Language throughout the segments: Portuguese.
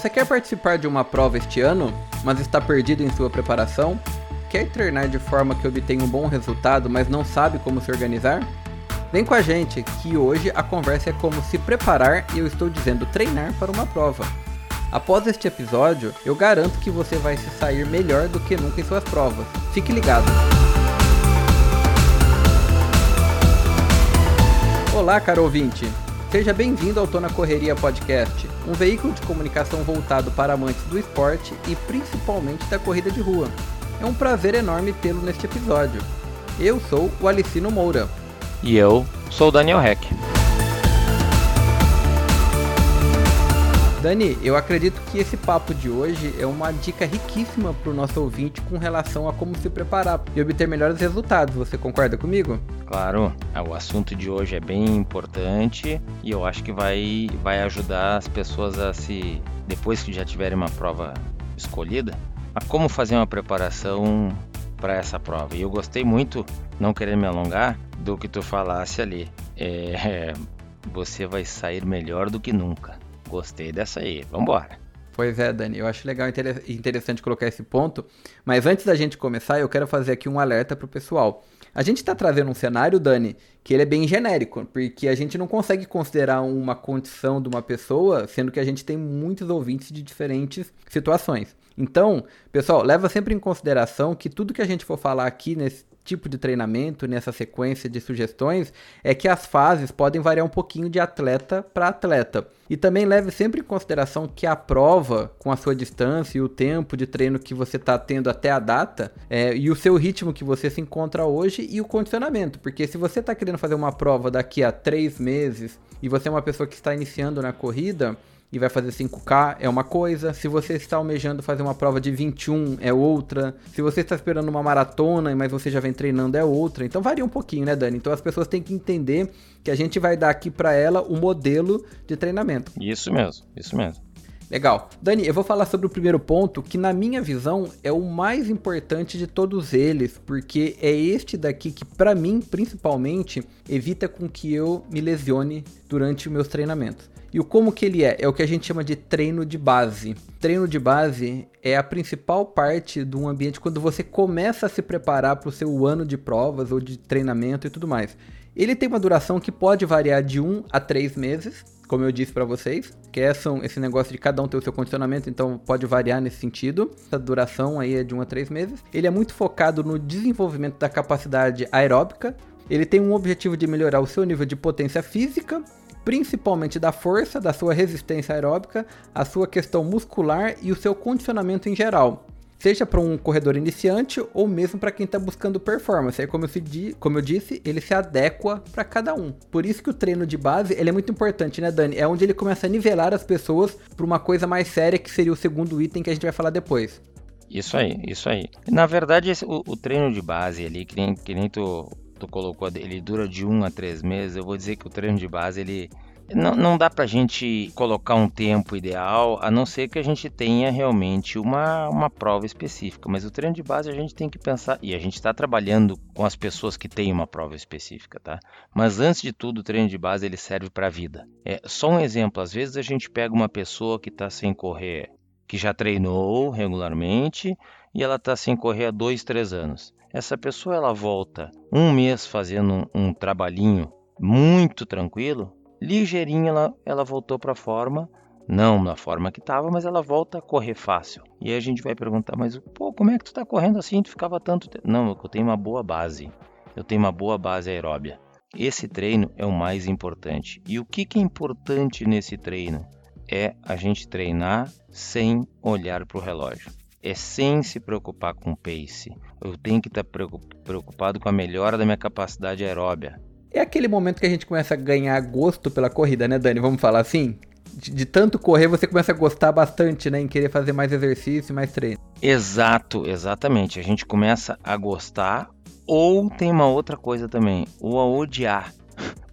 Você quer participar de uma prova este ano, mas está perdido em sua preparação? Quer treinar de forma que obtenha um bom resultado, mas não sabe como se organizar? Vem com a gente, que hoje a conversa é como se preparar e eu estou dizendo treinar para uma prova. Após este episódio, eu garanto que você vai se sair melhor do que nunca em suas provas. Fique ligado! Olá, caro ouvinte! Seja bem-vindo ao Tô na Correria Podcast, um veículo de comunicação voltado para amantes do esporte e principalmente da corrida de rua. É um prazer enorme tê-lo neste episódio. Eu sou o Alicino Moura. E eu sou o Daniel Heck. Dani, eu acredito que esse papo de hoje é uma dica riquíssima para o nosso ouvinte com relação a como se preparar e obter melhores resultados. Você concorda comigo? Claro, é, o assunto de hoje é bem importante e eu acho que vai, vai ajudar as pessoas a se, depois que já tiverem uma prova escolhida, a como fazer uma preparação para essa prova. E eu gostei muito, não querendo me alongar, do que tu falasse ali. É, você vai sair melhor do que nunca. Gostei dessa aí. Vambora. Pois é, Dani, eu acho legal e interessante colocar esse ponto, mas antes da gente começar, eu quero fazer aqui um alerta pro pessoal. A gente está trazendo um cenário, Dani, que ele é bem genérico, porque a gente não consegue considerar uma condição de uma pessoa, sendo que a gente tem muitos ouvintes de diferentes situações. Então, pessoal, leva sempre em consideração que tudo que a gente for falar aqui nesse tipo de treinamento, nessa sequência de sugestões, é que as fases podem variar um pouquinho de atleta para atleta. E também leve sempre em consideração que a prova, com a sua distância e o tempo de treino que você está tendo até a data, é, e o seu ritmo que você se encontra hoje e o condicionamento. Porque se você está querendo fazer uma prova daqui a três meses e você é uma pessoa que está iniciando na corrida, e vai fazer 5K é uma coisa. Se você está almejando fazer uma prova de 21 é outra. Se você está esperando uma maratona, mas você já vem treinando é outra. Então varia um pouquinho, né, Dani? Então as pessoas têm que entender que a gente vai dar aqui para ela o modelo de treinamento. Isso mesmo, isso mesmo. Legal. Dani, eu vou falar sobre o primeiro ponto, que na minha visão é o mais importante de todos eles, porque é este daqui que para mim, principalmente, evita com que eu me lesione durante os meus treinamentos. E o como que ele é? É o que a gente chama de treino de base. Treino de base é a principal parte de um ambiente quando você começa a se preparar para o seu ano de provas ou de treinamento e tudo mais. Ele tem uma duração que pode variar de 1 a 3 meses, como eu disse para vocês, que é esse negócio de cada um ter o seu condicionamento, então pode variar nesse sentido. Essa duração aí é de 1 a 3 meses. Ele é muito focado no desenvolvimento da capacidade aeróbica. Ele tem um objetivo de melhorar o seu nível de potência física principalmente da força, da sua resistência aeróbica, a sua questão muscular e o seu condicionamento em geral. Seja para um corredor iniciante ou mesmo para quem está buscando performance. Aí, como como eu, disse, ele se adequa para cada um. Por isso que o treino de base ele é muito importante, né, Dani? É onde ele começa a nivelar as pessoas para uma coisa mais séria, que seria o segundo item que a gente vai falar depois. Isso aí, isso aí. Na verdade, esse, o, o, treino de base ali, que nem, que nem tu tu colocou, ele dura de um a três meses, eu vou dizer que o treino de base ele não, não dá pra gente colocar um tempo ideal, a não ser que a gente tenha realmente uma, uma prova específica. Mas o treino de base a gente tem que pensar, e a gente está trabalhando com as pessoas que têm uma prova específica, tá? Mas antes de tudo, o treino de base ele serve para a vida. É só um exemplo, às vezes a gente pega uma pessoa que está sem correr, que já treinou regularmente e ela está sem correr há dois, três anos essa pessoa ela volta um mês fazendo um, um trabalhinho muito tranquilo, ligeirinha ela, ela voltou para a forma, não na forma que estava, mas ela volta a correr fácil. E aí a gente vai perguntar, mas pô, como é que tu está correndo assim? Tu ficava tanto tempo? Não, eu tenho uma boa base. Eu tenho uma boa base aeróbia. Esse treino é o mais importante. E o que, que é importante nesse treino? É a gente treinar sem olhar para o relógio é sem se preocupar com pace. Eu tenho que estar preocupado com a melhora da minha capacidade aeróbia. É aquele momento que a gente começa a ganhar gosto pela corrida, né, Dani? Vamos falar assim? De, de, tanto correr, você começa a gostar bastante, né? Em querer fazer mais exercício, mais treino. Exato, exatamente. A gente começa a gostar, ou tem uma outra coisa também, ou a odiar.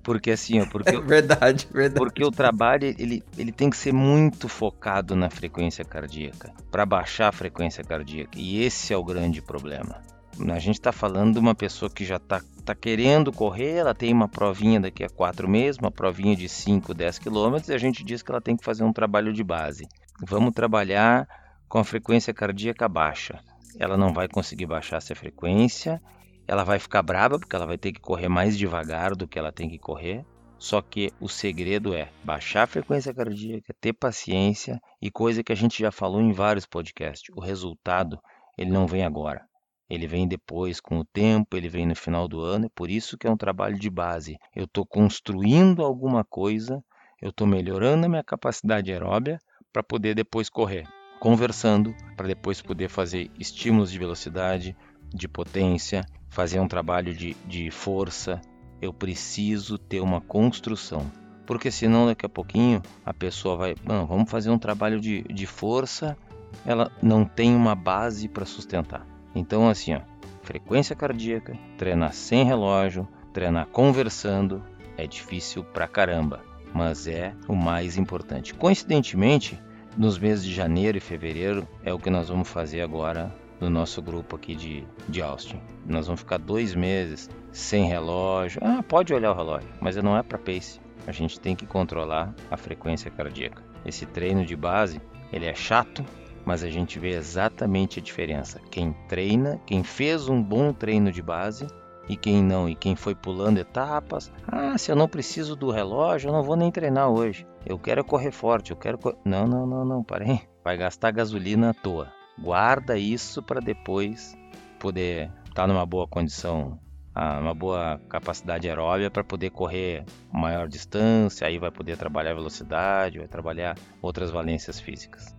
Porque assim, ó, porque, é verdade, verdade. Porque o trabalho ele, ele tem que ser muito focado na frequência cardíaca, para baixar a frequência cardíaca. E esse é o grande problema. A gente está falando de uma pessoa que já está tá querendo correr, ela tem uma provinha daqui a quatro meses, uma provinha de 5, 10 quilômetros, e a gente diz que ela tem que fazer um trabalho de base. vamos trabalhar com a frequência cardíaca baixa. Ela não vai conseguir baixar essa frequência, ela vai ficar brava porque ela vai ter que correr mais devagar do que ela tem que correr. Só que o segredo é baixar a frequência cardíaca, ter paciência e coisa que a gente já falou em vários podcasts. O resultado, ele não vem agora. Ele vem depois, com o tempo, ele vem no final do ano, é por isso que é um trabalho de base. Eu estou construindo alguma coisa, eu estou melhorando a minha capacidade aeróbia para poder depois correr, conversando, para depois poder fazer estímulos de velocidade, de potência, fazer um trabalho de, de força, eu preciso ter uma construção. Porque senão daqui a pouquinho a pessoa vai, vamos fazer um trabalho de, de força, ela não tem uma base para sustentar. Então assim, ó, frequência cardíaca, treinar sem relógio, treinar conversando, é difícil pra caramba, mas é o mais importante. Coincidentemente, nos meses de janeiro e fevereiro é o que nós vamos fazer agora no nosso grupo aqui de, de Austin. Nós vamos ficar dois meses sem relógio. Ah, pode olhar o relógio, mas não é para pace. A gente tem que controlar a frequência cardíaca. Esse treino de base, ele é chato, mas a gente vê exatamente a diferença. Quem treina, quem fez um bom treino de base e quem não, e quem foi pulando etapas. Ah, se eu não preciso do relógio, eu não vou nem treinar hoje. Eu quero correr forte, eu quero. Não, não, não, não, parei. Vai gastar gasolina à toa. Guarda isso para depois poder estar tá numa boa condição, uma boa capacidade aeróbica para poder correr maior distância, aí vai poder trabalhar velocidade, vai trabalhar outras valências físicas.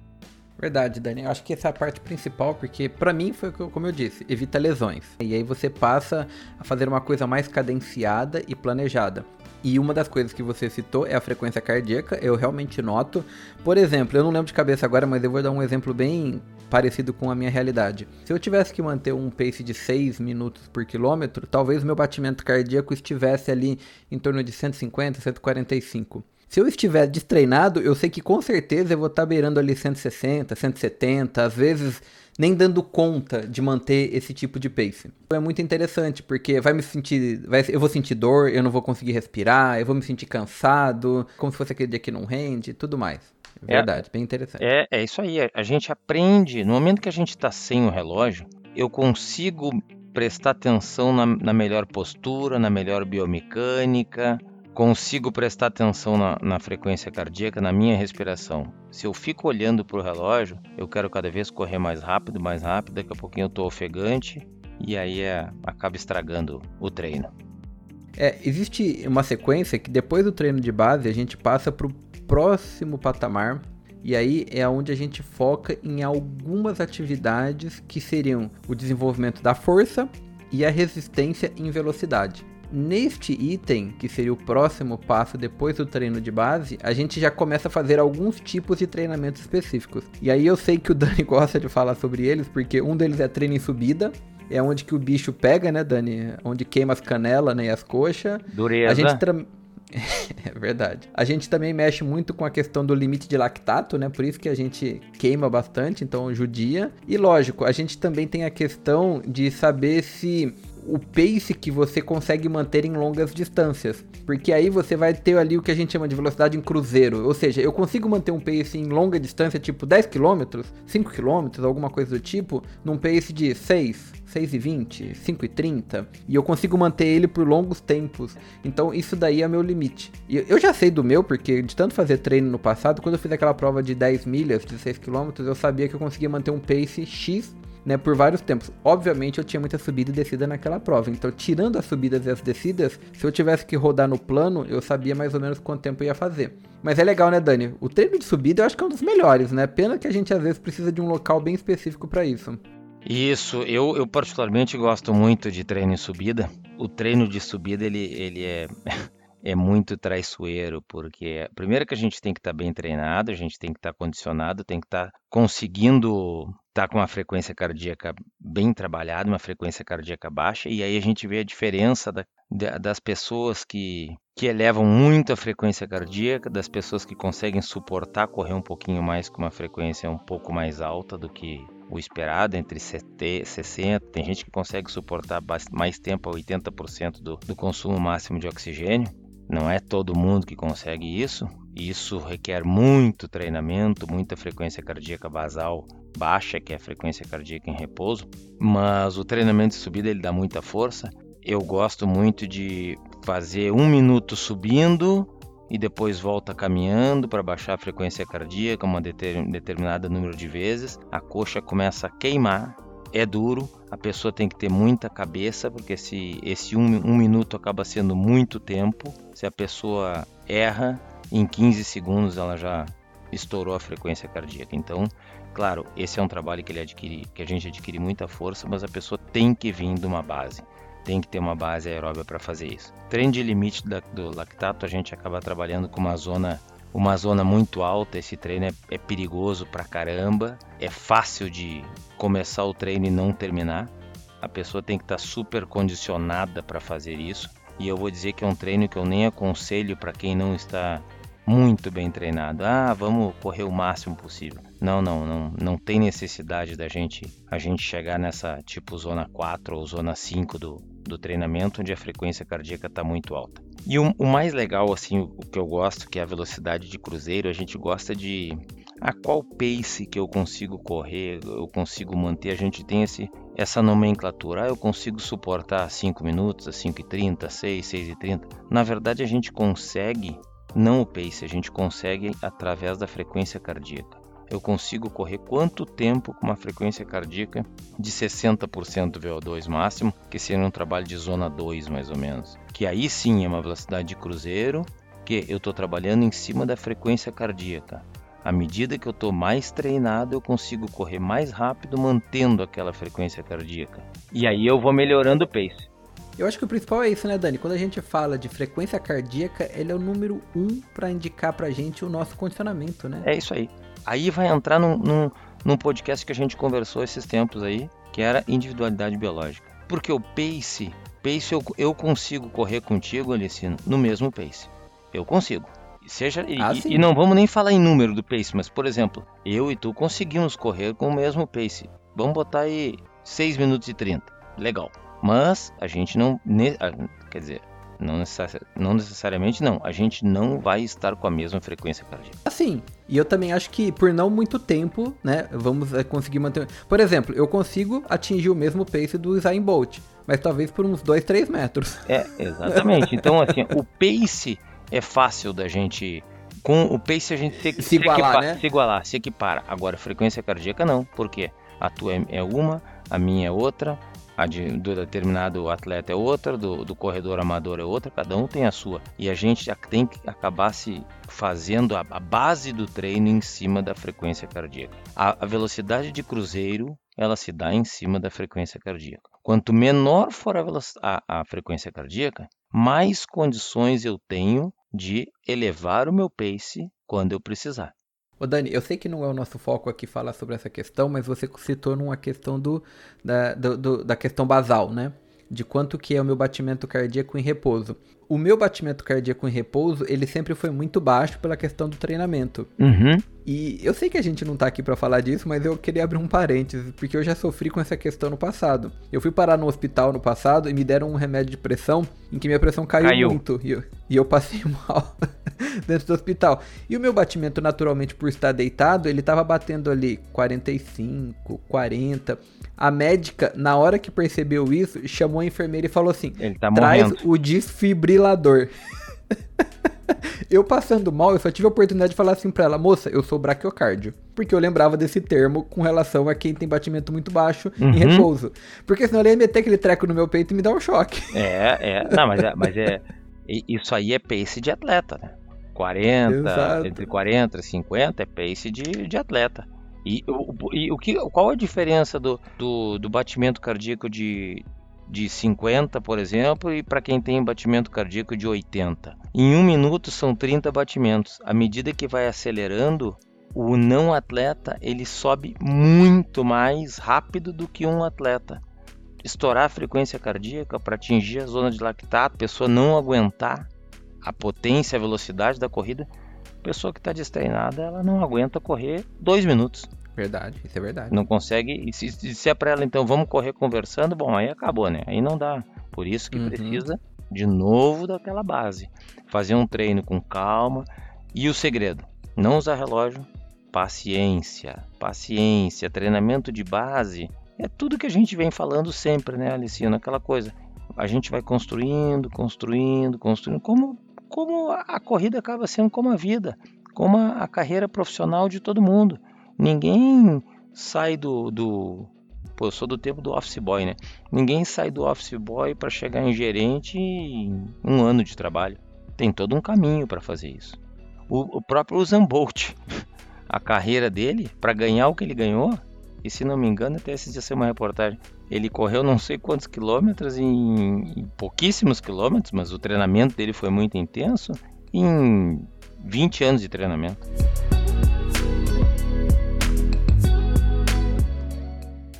Verdade, Dani. Eu acho que essa é a parte principal, porque para mim foi como eu disse, evita lesões. E aí você passa a fazer uma coisa mais cadenciada e planejada. E uma das coisas que você citou é a frequência cardíaca, eu realmente noto. Por exemplo, eu não lembro de cabeça agora, mas eu vou dar um exemplo bem parecido com a minha realidade. Se eu tivesse que manter um pace de 6 minutos por quilômetro, talvez meu batimento cardíaco estivesse ali em torno de 150, 145. Se eu estiver destreinado, eu sei que com certeza eu vou estar beirando ali 160, 170, às vezes nem dando conta de manter esse tipo de pace. É muito interessante, porque vai me sentir. Vai, eu vou sentir dor, eu não vou conseguir respirar, eu vou me sentir cansado, como se fosse aquele dia que não rende tudo mais. É verdade, é, bem interessante. É, é isso aí. A gente aprende, no momento que a gente está sem o relógio, eu consigo prestar atenção na, na melhor postura, na melhor biomecânica, consigo prestar atenção na, na, frequência cardíaca, na minha respiração. Se eu fico olhando para o relógio, eu quero cada vez correr mais rápido, mais rápido, daqui a pouquinho eu estou ofegante e aí é, acaba estragando o treino. É, existe uma sequência que depois do treino de base a gente passa para o próximo patamar e aí é onde a gente foca em algumas atividades que seriam o desenvolvimento da força e a resistência em velocidade. Neste item, que seria o próximo passo depois do treino de base, a gente já começa a fazer alguns tipos de treinamentos específicos. E aí eu sei que o Dani gosta de falar sobre eles, porque um deles é treino em subida, é onde que o bicho pega, né, Dani? Onde queima as canelas né, e as coxas. Dureza. A gente tra... é verdade. A gente também mexe muito com a questão do limite de lactato, né? Por isso que a gente queima bastante, então judia. E lógico, a gente também tem a questão de saber se o pace que você consegue manter em longas distâncias. Porque aí você vai ter ali o que a gente chama de velocidade em cruzeiro. Ou seja, eu consigo manter um pace em longa distância, tipo 10 km, 5 km, alguma coisa do tipo, num pace de 6, 6,20, 5,30 e eu consigo manter ele por longos tempos. Então isso daí é meu limite. E eu já sei do meu, porque de tanto fazer treino no passado, quando eu fiz aquela prova de 10 milhas, 16 km, eu sabia que eu conseguia manter um pace X né, por vários tempos. Obviamente eu tinha muita subida e descida naquela prova, então tirando as subidas e as descidas, se eu tivesse que rodar no plano, eu sabia mais ou menos quanto tempo eu ia fazer. Mas é legal, né, Dani? O treino de subida eu acho que é um dos melhores, né? Pena que a gente às vezes precisa de um local bem específico para isso. Isso, eu, eu particularmente gosto muito de treino em subida. O treino de subida ele, ele é é muito traiçoeiro, porque primeiro que a gente tem que estar tá bem treinado, a gente tem que estar tá condicionado, tem que estar tá conseguindo estar tá com uma frequência cardíaca bem trabalhada, uma frequência cardíaca baixa, e aí a gente vê a diferença da, das pessoas que, que elevam muito a frequência cardíaca, das pessoas que conseguem suportar correr um pouquinho mais com uma frequência um pouco mais alta do que o esperado, entre 70 e 60. Tem gente que consegue suportar mais tempo a 80% do, do consumo máximo de oxigênio. Não é todo mundo que consegue isso. Isso requer muito treinamento, muita frequência cardíaca basal baixa, que é a frequência cardíaca em repouso. Mas o treinamento de subida ele dá muita força. Eu gosto muito de fazer um minuto subindo e depois volta caminhando para baixar a frequência cardíaca uma determinada número de vezes. A coxa começa a queimar, é duro, a pessoa tem que ter muita cabeça, porque se esse um, um minuto acaba sendo muito tempo, se a pessoa erra, em 15 segundos ela já estourou a frequência cardíaca. Então, claro, esse é um trabalho que, ele adquire, que a gente adquire muita força, mas a pessoa tem que vir de uma base. Tem que ter uma base aeróbica para fazer isso. Treino de limite da, do lactato, a gente acaba trabalhando com uma zona uma zona muito alta. Esse treino é, é perigoso pra caramba. É fácil de começar o treino e não terminar. A pessoa tem que estar tá super condicionada para fazer isso. E eu vou dizer que é um treino que eu nem aconselho para quem não está muito bem treinado. Ah, vamos correr o máximo possível. Não, não, não, não tem necessidade da gente a gente chegar nessa tipo zona 4 ou zona 5 do, do treinamento onde a frequência cardíaca está muito alta. E o, o, mais legal, assim, o, que eu gosto, que é a velocidade de cruzeiro, a gente gosta de a qual pace que eu consigo correr, eu consigo manter, a gente tem esse, essa nomenclatura, ah, eu consigo suportar 5 minutos, a 5,30, 6, 6,30. Na verdade, a gente consegue, não o pace, a gente consegue através da frequência cardíaca eu consigo correr quanto tempo com uma frequência cardíaca de 60% VO2 máximo, que seria um trabalho de zona 2 mais ou menos. Que aí sim é uma velocidade de cruzeiro, que eu estou trabalhando em cima da frequência cardíaca. À medida que eu estou mais treinado, eu consigo correr mais rápido mantendo aquela frequência cardíaca. E aí eu vou melhorando o pace. Eu acho que o principal é isso, né, Dani? Quando a gente fala de frequência cardíaca, ele é o número um para indicar para a gente o nosso condicionamento, né? É isso aí. Aí vai entrar num, num, num podcast que a gente conversou esses tempos aí, que era individualidade biológica. Porque o pace, pace eu, eu consigo correr contigo, Alicino, no mesmo pace. Eu consigo. Seja, ah, e, e, não vamos nem falar em número do pace, mas por exemplo, eu e tu conseguimos correr com o mesmo pace. Vamos botar aí 6 minutos e 30. Legal. Mas a gente não. Quer dizer, não, necessari não necessariamente não. A gente não vai estar com a mesma frequência cardíaca. Assim, e eu também acho que por não muito tempo, né, vamos é, conseguir manter. Por exemplo, eu consigo atingir o mesmo pace do Usain Bolt, mas talvez por uns 2, 3 metros. É, exatamente. Então, assim, o pace é fácil da gente. Com o pace a gente tem que se, se igualar, equipar, né? se igualar, se equipara. Agora, frequência cardíaca não. Por quê? A tua é, é uma, a minha é outra, a de, do determinado atleta é outra, do, do, corredor amador é outra, cada um tem a sua. E a gente tem que acabar se fazendo a, a base do treino em cima da frequência cardíaca. A, a velocidade de cruzeiro ela se dá em cima da frequência cardíaca. Quanto menor for a, a, a frequência cardíaca, mais condições eu tenho de elevar o meu pace quando eu precisar. Ô Dani, eu sei que não é o nosso foco aqui falar sobre essa questão, mas você citou numa questão do, da, do, do, da questão basal, né? De quanto que é o meu batimento cardíaco em repouso o meu batimento cardíaco em repouso, ele sempre foi muito baixo pela questão do treinamento. Uhum. E eu sei que a gente não tá aqui para falar disso, mas eu queria abrir um parênteses, porque eu já sofri com essa questão no passado. Eu fui parar no hospital no passado e me deram um remédio de pressão em que minha pressão caiu, caiu. muito. E eu, e eu passei mal dentro do hospital. E o meu batimento, naturalmente, por estar deitado, ele tava batendo ali 45, 40. A médica, na hora que percebeu isso, chamou a enfermeira e falou assim: tá traz o desfibrilador. eu passando mal, eu só tive a oportunidade de falar assim pra ela, moça, eu sou braquiocárdio. Porque eu lembrava desse termo com relação a quem tem batimento muito baixo uhum. em repouso. Porque senão ele ia meter aquele treco no meu peito e me dar um choque. É, é. Não, mas é. Mas é isso aí é pace de atleta, né? 40, Exato. entre 40 e 50 é pace de, de atleta. E, o, e o que, qual a diferença do, do, do batimento cardíaco de, de 50, por exemplo, e para quem tem batimento cardíaco de 80? Em um minuto são 30 batimentos. À medida que vai acelerando, o não atleta ele sobe muito mais rápido do que um atleta. Estourar a frequência cardíaca para atingir a zona de lactato, a pessoa não aguentar a potência, a velocidade da corrida, pessoa que está destreinada, ela não aguenta correr dois minutos. Verdade, isso é verdade. Não consegue. E se disser para ela, então, vamos correr conversando, bom, aí acabou, né? Aí não dá. Por isso que uhum. precisa de novo daquela base. Fazer um treino com calma. E o segredo? Não usar relógio. Paciência, paciência, treinamento de base. É tudo que a gente vem falando sempre, né, Alicina? Aquela coisa. A gente vai construindo, construindo, construindo. Como, como a corrida acaba sendo como a vida, como a, a carreira profissional de todo mundo. Ninguém sai do, do, Pô, eu sou do tempo do office boy, né? Ninguém sai do office boy para chegar em gerente em um ano de trabalho. Tem todo um caminho para fazer isso. O, o próprio Usain Bolt, a carreira dele, para ganhar o que ele ganhou, e se não me engano, até esse dia uma reportagem. Ele correu não sei quantos quilômetros, em, em pouquíssimos quilômetros, mas o treinamento dele foi muito intenso, em 20 anos de treinamento.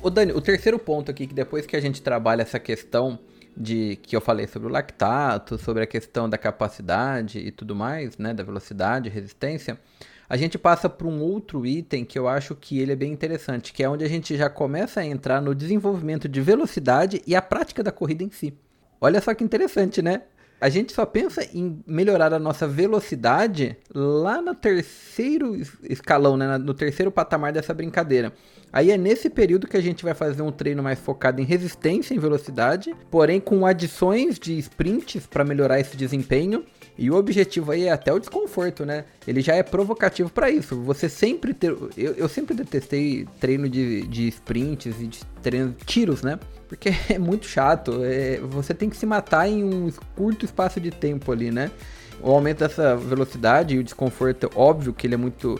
O Dani, o terceiro ponto aqui, que depois que a gente trabalha essa questão de que eu falei sobre o lactato, sobre a questão da capacidade e tudo mais, né, da velocidade, resistência, a gente passa para um outro item que eu acho que ele é bem interessante, que é onde a gente já começa a entrar no desenvolvimento de velocidade e a prática da corrida em si. Olha só que interessante, né? a gente só pensa em melhorar a nossa velocidade lá no terceiro escalão, né? no terceiro patamar dessa brincadeira. Aí é nesse período que a gente vai fazer um treino mais focado em resistência e velocidade, porém com adições de sprints para melhorar esse desempenho. E o objetivo aí é até o desconforto, né? Ele já é provocativo para isso. Você sempre ter. Eu, eu sempre detestei treino de, de sprints e de treino, tiros, né? Porque é muito chato. É, você tem que se matar em um curto espaço de tempo ali, né? O aumento dessa velocidade e o desconforto, óbvio que ele é muito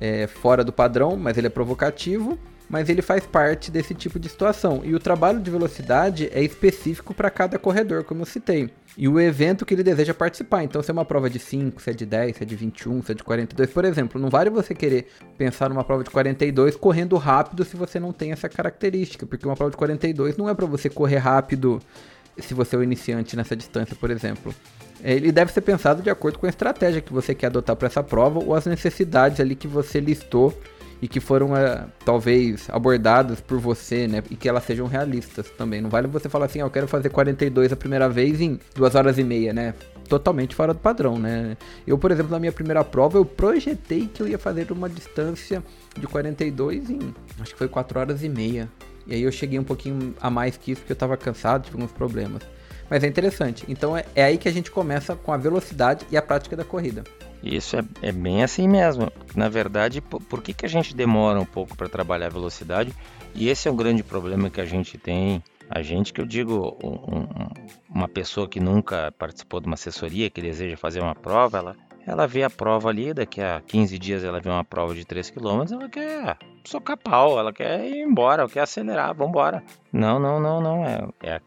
é, fora do padrão, mas ele é provocativo mas ele faz parte desse tipo de situação. E o trabalho de velocidade é específico para cada corredor, como eu citei. E o evento que ele deseja participar. Então, se é uma prova de 5, se é de 10, se é de 21, se é de 42, por exemplo, não vale você querer pensar numa prova de 42 correndo rápido se você não tem essa característica, porque uma prova de 42 não é para você correr rápido se você é o iniciante nessa distância, por exemplo. Ele deve ser pensado de acordo com a estratégia que você quer adotar para essa prova ou as necessidades ali que você listou e que foram é, talvez abordadas por você, né? E que elas sejam realistas também. Não vale você falar assim, ah, eu quero fazer 42 a primeira vez em duas horas e meia, né? Totalmente fora do padrão, né? Eu, por exemplo, na minha primeira prova, eu projetei que eu ia fazer uma distância de 42 em, acho que foi 4 horas e meia. E aí eu cheguei um pouquinho a mais que isso porque eu tava cansado, tive alguns problemas. Mas é interessante. Então é, é aí que a gente começa com a velocidade e a prática da corrida. Isso é, é bem assim mesmo. Na verdade, por, por que, que a gente demora um pouco para trabalhar a velocidade? E esse é um grande problema que a gente tem. A gente, que eu digo, um, uma pessoa que nunca participou de uma assessoria, que deseja fazer uma prova, ela, ela vê a prova ali, daqui a 15 dias ela vê uma prova de 3 km, ela quer socar pau, ela quer ir embora, ela quer acelerar, vamos embora. Não, não, não, não. É, é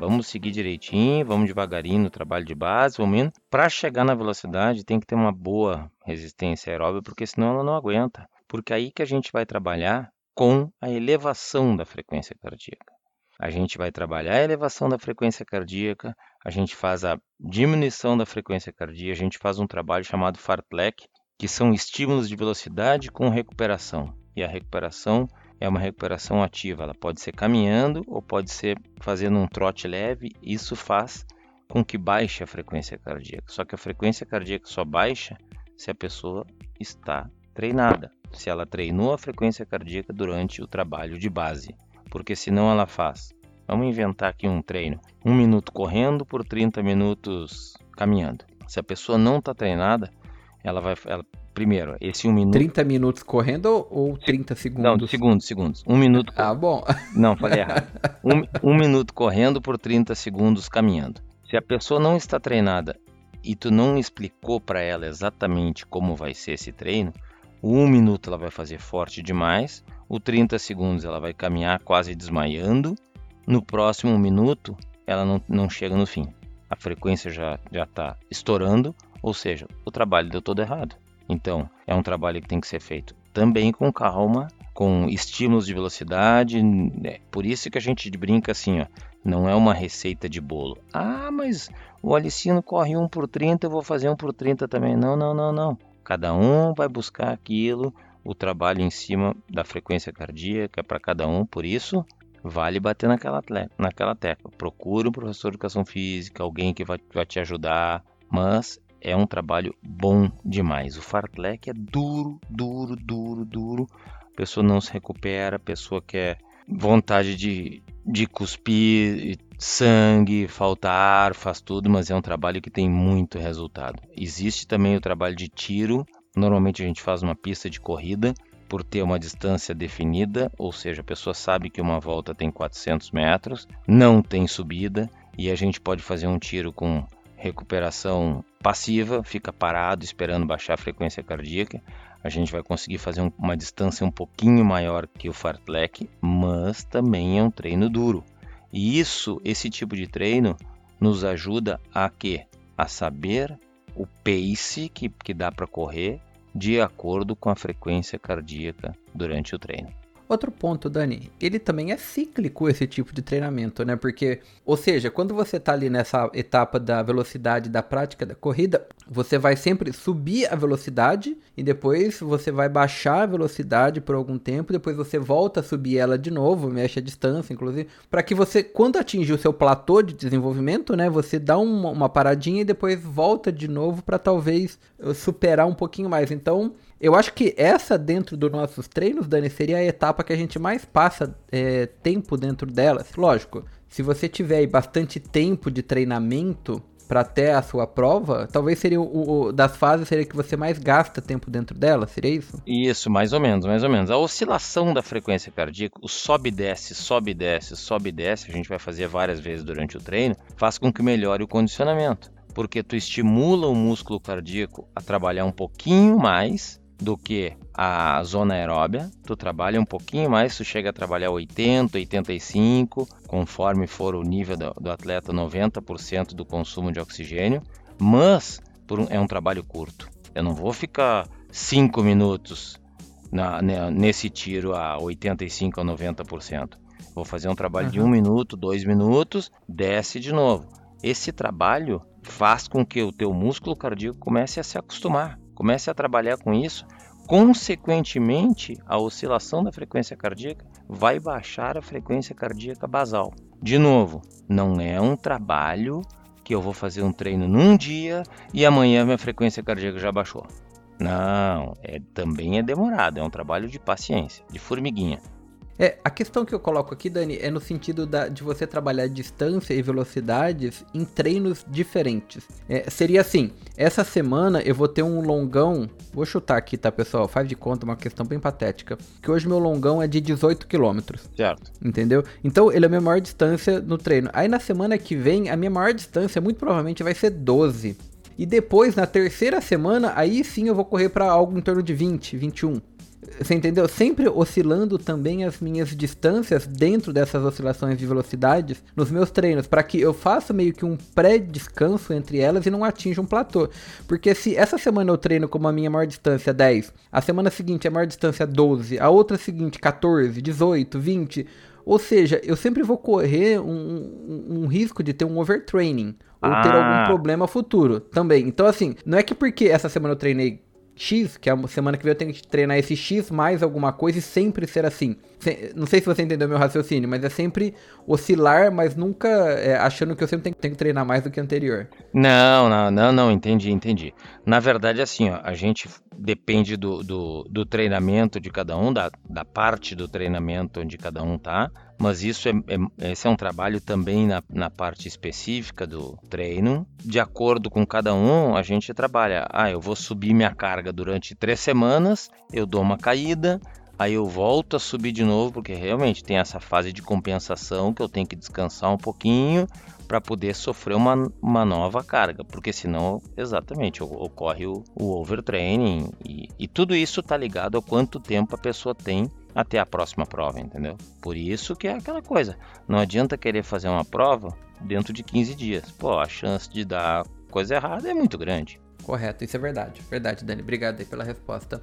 Vamos seguir direitinho, vamos devagarinho no trabalho de base, vamos indo. Para chegar na velocidade, tem que ter uma boa resistência aeróbica, porque senão ela não aguenta. Porque é aí que a gente vai trabalhar com a elevação da frequência cardíaca. A gente vai trabalhar a elevação da frequência cardíaca, a gente faz a diminuição da frequência cardíaca, a gente faz um trabalho chamado fartlek, que são estímulos de velocidade com recuperação. E a recuperação é uma recuperação ativa. Ela pode ser caminhando ou pode ser fazendo um trote leve. Isso faz com que baixe a frequência cardíaca. Só que a frequência cardíaca só baixa se a pessoa está treinada. Se ela treinou a frequência cardíaca durante o trabalho de base. Porque senão ela faz. Vamos inventar aqui um treino. Um minuto correndo por 30 minutos caminhando. Se a pessoa não está treinada, ela vai, ela Primeiro, esse um minuto. 30 minutos correndo ou 30 segundos? Não, segundos, segundos. Um minuto. Ah, bom. Não, falei errado. Um, um minuto correndo por 30 segundos caminhando. Se a pessoa não está treinada e tu não explicou para ela exatamente como vai ser esse treino, o um minuto ela vai fazer forte demais, o 30 segundos ela vai caminhar quase desmaiando, no próximo minuto ela não, não chega no fim. A frequência já está estourando, ou seja, o trabalho deu todo errado. Então, é um trabalho que tem que ser feito também com calma, com estímulos de velocidade. Né? Por isso que a gente brinca assim, ó, não é uma receita de bolo. Ah, mas o Alicino corre 1 por 30, eu vou fazer 1 por 30 também. Não, não, não, não. Cada um vai buscar aquilo, o trabalho em cima da frequência cardíaca para cada um. Por isso, vale bater naquela, naquela tecla. Procure um professor de educação física, alguém que vai, vai te ajudar, mas é um trabalho bom demais. O fartlek é duro, duro, duro, duro. A pessoa não se recupera, a pessoa quer vontade de, de cuspir sangue, falta ar, faz tudo, mas é um trabalho que tem muito resultado. Existe também o trabalho de tiro. Normalmente a gente faz uma pista de corrida por ter uma distância definida, ou seja, a pessoa sabe que uma volta tem 400 metros, não tem subida e a gente pode fazer um tiro com recuperação passiva, fica parado esperando baixar a frequência cardíaca. A gente vai conseguir fazer um, uma distância um pouquinho maior que o fartlek, mas também é um treino duro. E isso, esse tipo de treino, nos ajuda a quê? A saber o pace que, que dá para correr de acordo com a frequência cardíaca durante o treino. Outro ponto, Dani, ele também é cíclico esse tipo de treinamento, né? Porque, ou seja, quando você tá ali nessa etapa da velocidade da prática da corrida, você vai sempre subir a velocidade e depois você vai baixar a velocidade por algum tempo, depois você volta a subir ela de novo, mexe a distância, inclusive, para que você, quando atingir o seu platô de desenvolvimento, né, você dá uma, uma paradinha e depois volta de novo para talvez superar um pouquinho mais. Então, eu acho que essa dentro dos nossos treinos, Dani, seria a etapa que a gente mais passa é, tempo dentro delas. Lógico, se você tiver bastante tempo de treinamento para até a sua prova, talvez seria o, o, das fases seria que você mais gasta tempo dentro dela, seria isso? Isso, mais ou menos, mais ou menos. A oscilação da frequência cardíaca, o sobe e desce, sobe e desce, sobe e desce, a gente vai fazer várias vezes durante o treino, faz com que melhore o condicionamento, porque tu estimula o músculo cardíaco a trabalhar um pouquinho mais do que a zona aeróbia. Tu trabalha um pouquinho mais, tu chega a trabalhar 80, 85, conforme for o nível do, do atleta, 90% do consumo de oxigênio, mas um, é um trabalho curto. Eu não vou ficar 5 minutos na, nesse tiro a 85 a 90%. Vou fazer um trabalho uhum. de um minuto, dois minutos, desce de novo. Esse trabalho faz com que o teu músculo cardíaco comece a se acostumar comece a trabalhar com isso, consequentemente, a oscilação da frequência cardíaca vai baixar a frequência cardíaca basal. De novo, não é um trabalho que eu vou fazer um treino num dia e amanhã minha frequência cardíaca já baixou. Não, é, também é demorado, é um trabalho de paciência, de formiguinha. É, a questão que eu coloco aqui, Dani, é no sentido da, de você trabalhar distância e velocidades em treinos diferentes. É, seria assim, essa semana eu vou ter um longão, vou chutar aqui, tá, pessoal? Faz de conta uma questão bem patética, que hoje meu longão é de 18 km. Certo. Entendeu? Então ele é a minha maior distância no treino. Aí na semana que vem, a minha maior distância muito provavelmente vai ser 12. E depois, na terceira semana, aí sim eu vou correr para algo em torno de 20, 21. Você entendeu? Sempre oscilando também as minhas distâncias dentro dessas oscilações de velocidades nos meus treinos, para que eu faça meio que um pré-descanso entre elas e não atinja um platô. Porque se essa semana eu treino como a minha maior distância 10, a semana seguinte a maior distância 12, a outra seguinte 14, 18, 20, ou seja, eu sempre vou correr um, um, um risco de ter um overtraining ou ah. ter algum problema futuro também. Então, assim, não é que porque essa semana eu treinei X, que é a semana que vem eu tenho que treinar esse X mais alguma coisa e sempre ser assim. Não sei se você entendeu meu raciocínio, mas é sempre oscilar, mas nunca é, achando que eu sempre tenho, tenho, que treinar mais do que anterior. Não, não, não, não, entendi, entendi. Na verdade, assim, ó, a gente depende do, do, do treinamento de cada um, da, da parte do treinamento onde cada um tá mas isso é, é, esse é um trabalho também na, na parte específica do treino. De acordo com cada um, a gente trabalha. Ah, eu vou subir minha carga durante três semanas, eu dou uma caída, aí eu volto a subir de novo, porque realmente tem essa fase de compensação que eu tenho que descansar um pouquinho para poder sofrer uma, uma nova carga, porque senão, exatamente, ocorre o, o overtraining e, e tudo isso está ligado a quanto tempo a pessoa tem até a próxima prova, entendeu? Por isso que é aquela coisa. Não adianta querer fazer uma prova dentro de 15 dias. Pô, a chance de dar coisa errada é muito grande. Correto, isso é verdade. Verdade, Dani. Obrigado aí pela resposta.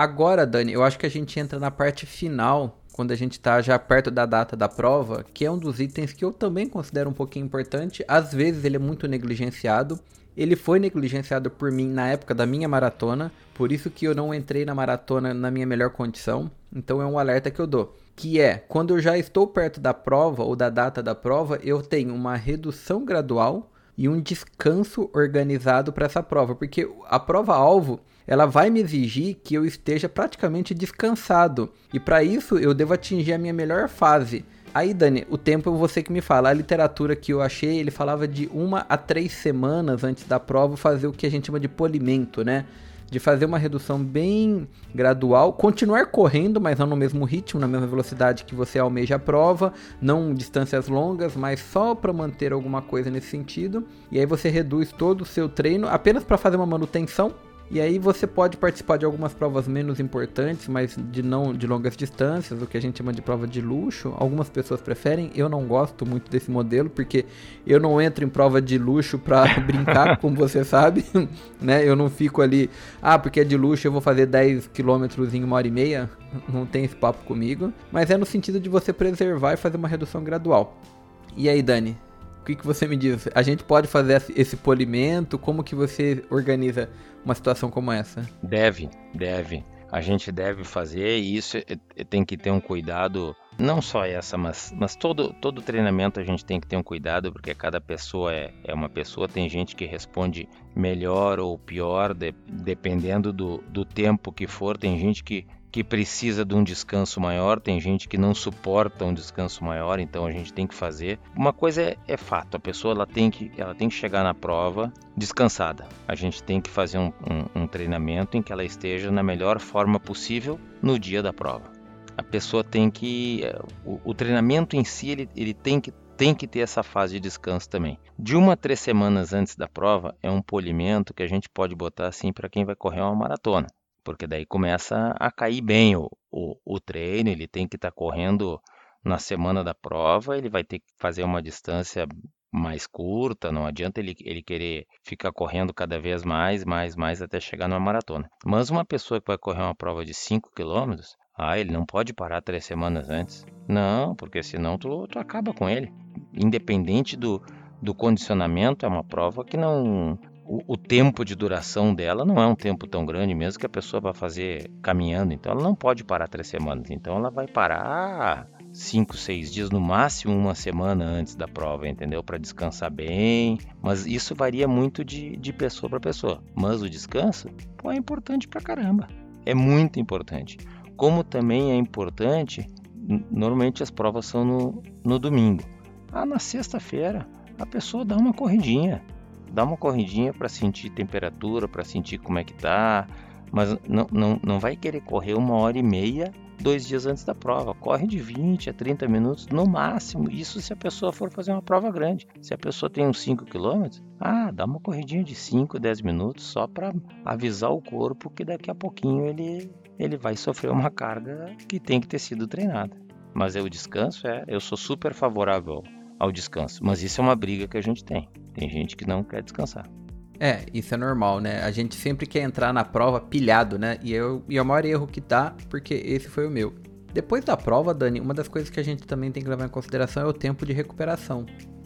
Agora, Dani, eu acho que a gente entra na parte final, quando a gente está já perto da data da prova, que é um dos itens que eu também considero um pouquinho importante. Às vezes ele é muito negligenciado, ele foi negligenciado por mim na época da minha maratona, por isso que eu não entrei na maratona na minha melhor condição. Então é um alerta que eu dou, que é quando eu já estou perto da prova ou da data da prova, eu tenho uma redução gradual e um descanso organizado para essa prova, porque a prova alvo ela vai me exigir que eu esteja praticamente descansado. E para isso eu devo atingir a minha melhor fase. Aí, Dani, o tempo é você que me fala. A literatura que eu achei, ele falava de uma a três semanas antes da prova fazer o que a gente chama de polimento, né? De fazer uma redução bem gradual, continuar correndo, mas não no mesmo ritmo, na mesma velocidade que você almeja a prova, não distâncias longas, mas só para manter alguma coisa nesse sentido. E aí você reduz todo o seu treino apenas para fazer uma manutenção e aí você pode participar de algumas provas menos importantes, mas de não de longas distâncias, o que a gente chama de prova de luxo. Algumas pessoas preferem, eu não gosto muito desse modelo, porque eu não entro em prova de luxo para brincar, como você sabe, né? Eu não fico ali, ah, porque é de luxo, eu vou fazer 10 quilômetros em uma hora e meia. Não tem esse papo comigo, mas é no sentido de você preservar e fazer uma redução gradual. E aí, Dani, que, que você me diz? A gente pode fazer esse polimento? Como que você organiza uma situação como essa? Deve, deve. A gente deve fazer e isso é, é, tem que ter um cuidado. Não só essa, mas, mas todo, todo treinamento a gente tem que ter um cuidado, porque cada pessoa é, é uma pessoa. Tem gente que responde melhor ou pior, de, dependendo do, do tempo que for. Tem gente que que precisa de um descanso maior, tem gente que não suporta um descanso maior, então a gente tem que fazer. Uma coisa é, é fato, a pessoa ela tem, que, ela tem que chegar na prova descansada. A gente tem que fazer um, um, um treinamento em que ela esteja na melhor forma possível no dia da prova. A pessoa tem que. O, o treinamento em si ele, ele tem que tem que ter essa fase de descanso também. De uma a três semanas antes da prova é um polimento que a gente pode botar assim para quem vai correr uma maratona porque daí começa a cair bem o, o, o treino, ele tem que estar tá correndo na semana da prova, ele vai ter que fazer uma distância mais curta, não adianta ele, ele querer ficar correndo cada vez mais, mais, mais até chegar numa maratona. Mas uma pessoa que vai correr uma prova de 5 km, ah, ele não pode parar três semanas antes. Não, porque senão tu, tu acaba com ele. Independente do, do condicionamento, é uma prova que não, o, tempo de duração dela não é um tempo tão grande, mesmo que a pessoa vá fazer caminhando. Então ela não pode parar três semanas. Então ela vai parar cinco, seis dias, no máximo uma semana antes da prova, entendeu? Para descansar bem. Mas isso varia muito de, de pessoa para pessoa. Mas o descanso pô, é importante pra caramba. É muito importante. Como também é importante, normalmente as provas são no, no domingo. Ah, na sexta-feira a pessoa dá uma corridinha dá uma corridinha para sentir temperatura, para sentir como é que tá, mas não, não, não vai querer correr uma hora e meia dois dias antes da prova. Corre de 20 a 30 minutos no máximo. Isso se a pessoa for fazer uma prova grande. Se a pessoa tem uns 5 km, ah, dá uma corridinha de 5, 10 minutos só para avisar o corpo que daqui a pouquinho ele, ele vai sofrer uma carga que tem que ter sido treinada. Mas é o descanso, é, eu sou super favorável ao descanso. Mas isso é uma briga que a gente tem. Tem gente que não quer descansar. É, isso é normal, né? A gente sempre quer entrar na prova pilhado, né? E, eu, e é o maior erro que dá, porque esse foi o meu. Depois da prova, Dani, uma das coisas que a gente também tem que levar em consideração é o tempo de recuperação.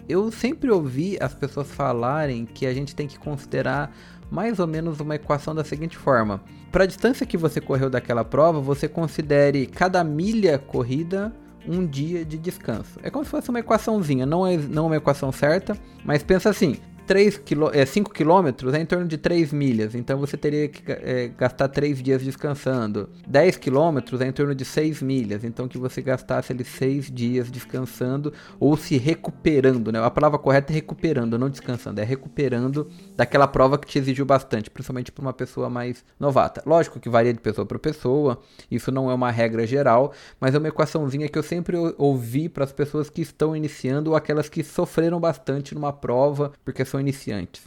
Eu sempre ouvi as pessoas falarem que a gente tem que considerar mais ou menos uma equação da seguinte forma: para a distância que você correu daquela prova, você considere cada milha corrida um dia de descanso. É como se fosse uma equaçãozinha, não é, não é uma equação certa, mas pensa assim: 3 quilô, é, 5 quilômetros é em torno de 3 milhas, então você teria que é, gastar 3 dias descansando. 10 quilômetros é em torno de 6 milhas, então que você gastasse ali 6 dias descansando ou se recuperando, né? A palavra correta é recuperando, não descansando, é recuperando daquela prova que te exigiu bastante, principalmente para uma pessoa mais novata. Lógico que varia de pessoa para pessoa, isso não é uma regra geral, mas é uma equaçãozinha que eu sempre ouvi para as pessoas que estão iniciando ou aquelas que sofreram bastante numa prova, porque são iniciantes.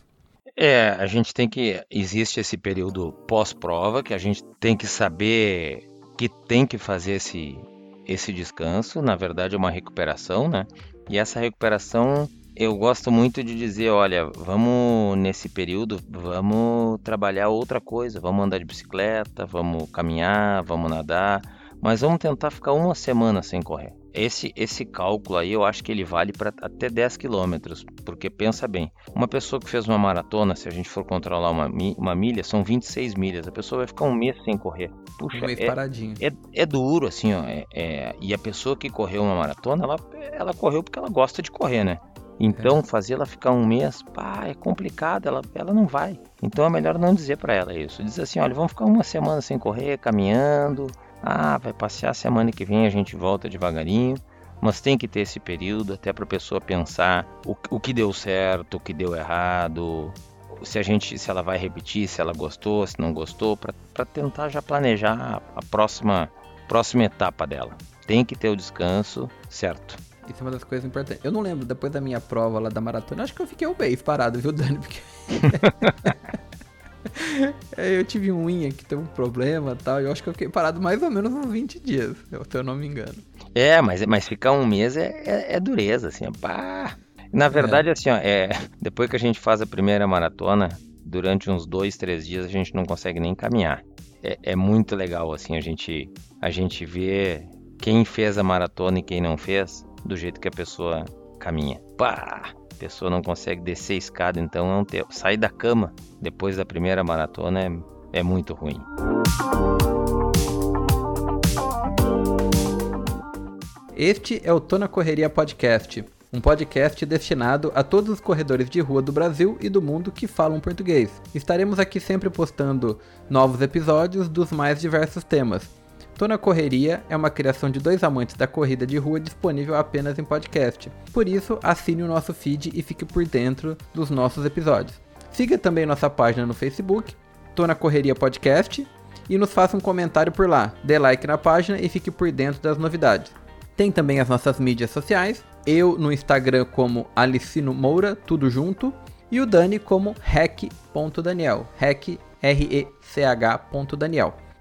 É, a gente tem que. Existe esse período pós-prova que a gente tem que saber que tem que fazer esse, esse descanso. Na verdade, é uma recuperação, né? E essa recuperação eu gosto muito de dizer, olha, vamos nesse período, vamos trabalhar outra coisa, vamos andar de bicicleta, vamos caminhar, vamos nadar, mas vamos tentar ficar uma semana sem correr. esse, esse cálculo aí eu acho que ele vale para até 10 quilômetros, porque pensa bem, uma pessoa que fez uma maratona, se a gente for controlar uma, uma milha, são 26 milhas, a pessoa vai ficar um mês sem correr. Puxa, um mês é, paradinho. É, é duro, assim, ó, é, é, e a pessoa que correu uma maratona, ela, ela correu porque ela gosta de correr, né? Então, é. fazer ela ficar um mês, pá, é complicado, ela, ela não vai. Então é melhor não dizer para ela isso. Dizer assim, olha, vamos ficar uma semana sem correr, caminhando, ah, vai passear semana que vem, a gente volta devagarinho. Mas tem que ter esse período até para a pessoa pensar o, o que deu certo, o que deu errado, se a gente, se ela vai repetir, se ela gostou, se não gostou, para tentar já planejar a, a próxima, próxima etapa dela. Tem que ter o descanso, certo? Isso é uma das coisas importantes. Eu não lembro, depois da minha prova lá da maratona, acho que eu fiquei um mês parado, viu, Dani? Porque... É, eu tive um unha que teve um problema e tal. E eu acho que eu fiquei parado mais ou menos uns 20 dias, se eu não me engano. É, mas, mas ficar um mês é, é, é dureza, assim, pá. Na verdade, é. assim, ó, é, depois que a gente faz a primeira maratona, durante uns dois, três dias a gente não consegue nem caminhar. É, é muito legal, assim, a gente, a gente vê quem fez a maratona e quem não fez, do jeito que a pessoa caminha. Pá! A pessoa não consegue descer a escada, então não ter, sair da cama depois da primeira maratona é, é muito ruim. Este é o Tona Correria Podcast, um podcast destinado a todos os corredores de rua do Brasil e do mundo que falam português. Estaremos aqui sempre postando novos episódios dos mais diversos temas, Tô na Correria é uma criação de dois amantes da corrida de rua disponível apenas em podcast. Por isso, assine o nosso feed e fique por dentro dos nossos episódios. Siga também nossa página no Facebook, Tô na Correria Podcast, e nos faça um comentário por lá. Dê like na página e fique por dentro das novidades. Tem também as nossas mídias sociais, eu no Instagram como Alicino Moura, tudo junto, e o Dani como rec.daniel, rec, R-E-C-H.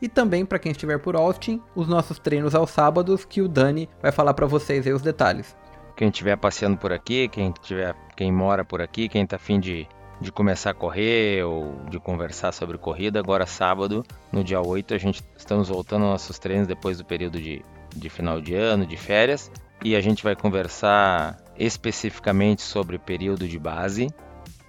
E também, para quem estiver por Austin, os nossos treinos aos sábados, que o Dani vai falar para vocês aí os detalhes. Quem estiver passeando por aqui, quem tiver, quem mora por aqui, quem está afim de, de começar a correr ou de conversar sobre corrida, agora sábado, no dia 8, a gente estamos voltando aos nossos treinos depois do período de, de final de ano, de férias, e a gente vai conversar especificamente sobre período de base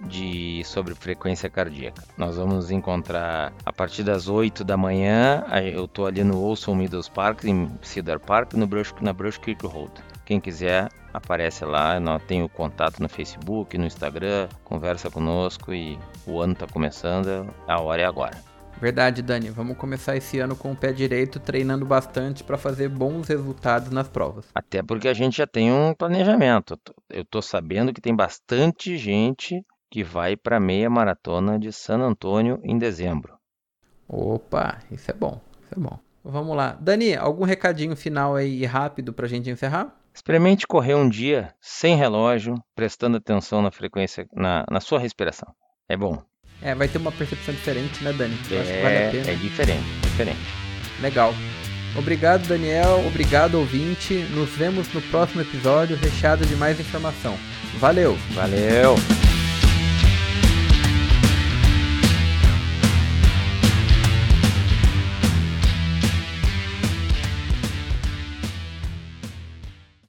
de sobre frequência cardíaca. Nós vamos nos encontrar a partir das 8 da manhã. Eu estou ali no Olson Meadows Park, em Cedar Park, no Brush, na Brush Creek Road. Quem quiser, aparece lá. Nós tem o contato no Facebook, no Instagram, conversa conosco e o ano está começando. A hora é agora. Verdade, Dani. Vamos começar esse ano com o pé direito, treinando bastante para fazer bons resultados nas provas. Até porque a gente já tem um planejamento. Eu tô sabendo que tem bastante gente que vai para a meia maratona de San Antônio em dezembro. Opa, isso é bom, isso é bom. Vamos lá. Dani, algum recadinho final aí rápido para a gente encerrar? Experimente correr um dia sem relógio, prestando atenção na frequência, na, na sua respiração. É bom. É, vai ter uma percepção diferente, né, Dani? Eu é, vale é diferente, diferente. Legal. Obrigado, Daniel. Obrigado, ouvinte. Nos vemos no próximo episódio recheado de mais informação. Valeu! Valeu!